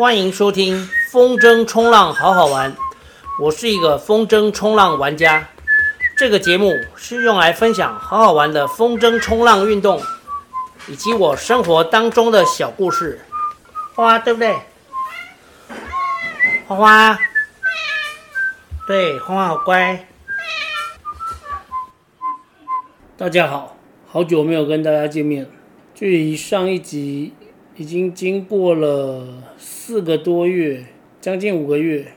欢迎收听风筝冲浪好好玩，我是一个风筝冲浪玩家。这个节目是用来分享好好玩的风筝冲浪运动，以及我生活当中的小故事。花花对不对？花花，对，花花好乖。大家好，好久没有跟大家见面，距离上一集。已经经过了四个多月，将近五个月，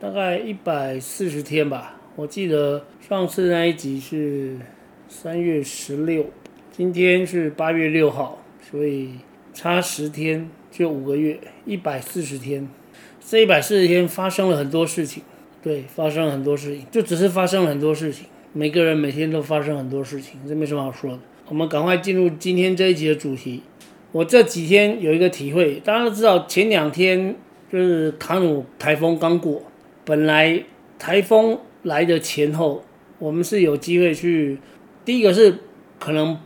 大概一百四十天吧。我记得上次那一集是三月十六，今天是八月六号，所以差十天就五个月，一百四十天。这一百四十天发生了很多事情，对，发生了很多事情，就只是发生了很多事情。每个人每天都发生很多事情，这没什么好说的。我们赶快进入今天这一集的主题。我这几天有一个体会，大家都知道，前两天就是卡努台风刚过，本来台风来的前后，我们是有机会去，第一个是可能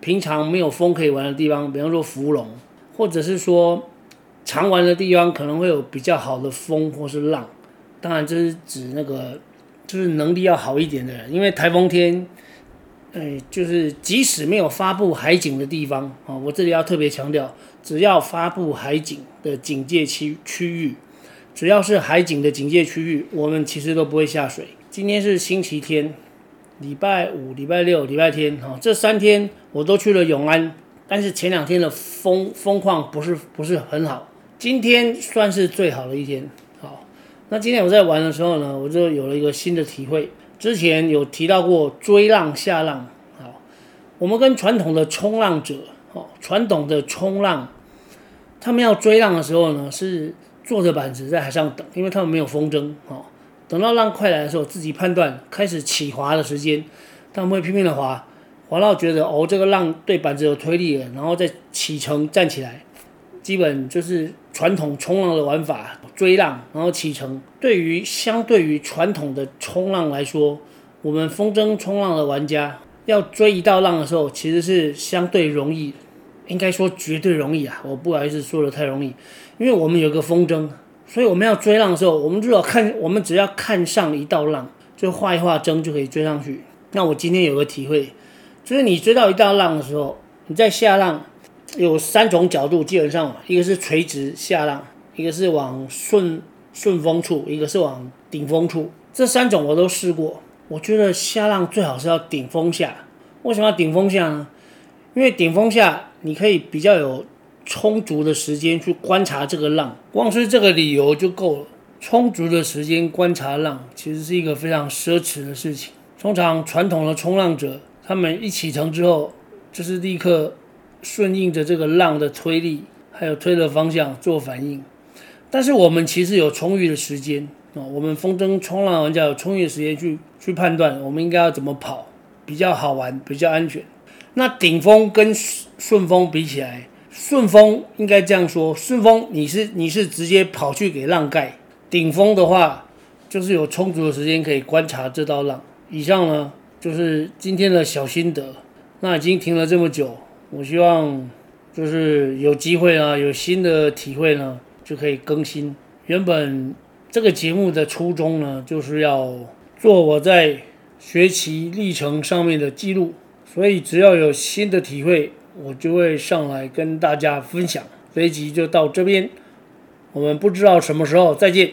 平常没有风可以玩的地方，比方说芙蓉，或者是说常玩的地方可能会有比较好的风或是浪，当然这是指那个就是能力要好一点的人，因为台风天。哎，就是即使没有发布海警的地方啊，我这里要特别强调，只要发布海警的警戒区区域，只要是海警的警戒区域，我们其实都不会下水。今天是星期天，礼拜五、礼拜六、礼拜天哈，这三天我都去了永安，但是前两天的风风况不是不是很好，今天算是最好的一天。好，那今天我在玩的时候呢，我就有了一个新的体会。之前有提到过追浪下浪，好，我们跟传统的冲浪者，哦，传统的冲浪，他们要追浪的时候呢，是坐着板子在海上等，因为他们没有风筝，哦，等到浪快来的时候，自己判断开始起滑的时间，他们会拼命的滑，滑到觉得哦这个浪对板子有推力了，然后再启程站起来，基本就是传统冲浪的玩法。追浪，然后启程。对于相对于传统的冲浪来说，我们风筝冲浪的玩家要追一道浪的时候，其实是相对容易，应该说绝对容易啊！我不好意思说的太容易，因为我们有个风筝，所以我们要追浪的时候，我们只要看，我们只要看上一道浪，就画一画筝就可以追上去。那我今天有个体会，就是你追到一道浪的时候，你在下浪有三种角度，基本上一个是垂直下浪。一个是往顺顺风处，一个是往顶风处，这三种我都试过。我觉得下浪最好是要顶风下。为什么要顶风下呢？因为顶风下你可以比较有充足的时间去观察这个浪，光是这个理由就够了。充足的时间观察浪，其实是一个非常奢侈的事情。通常传统的冲浪者，他们一启程之后，就是立刻顺应着这个浪的推力，还有推的方向做反应。但是我们其实有充裕的时间啊，我们风筝冲浪玩家有充裕的时间去去判断我们应该要怎么跑比较好玩、比较安全。那顶风跟顺风比起来，顺风应该这样说：顺风你是你是直接跑去给浪盖，顶风的话就是有充足的时间可以观察这道浪。以上呢就是今天的小心得。那已经停了这么久，我希望就是有机会啊，有新的体会呢。就可以更新。原本这个节目的初衷呢，就是要做我在学习历程上面的记录，所以只要有新的体会，我就会上来跟大家分享。这一集就到这边，我们不知道什么时候再见。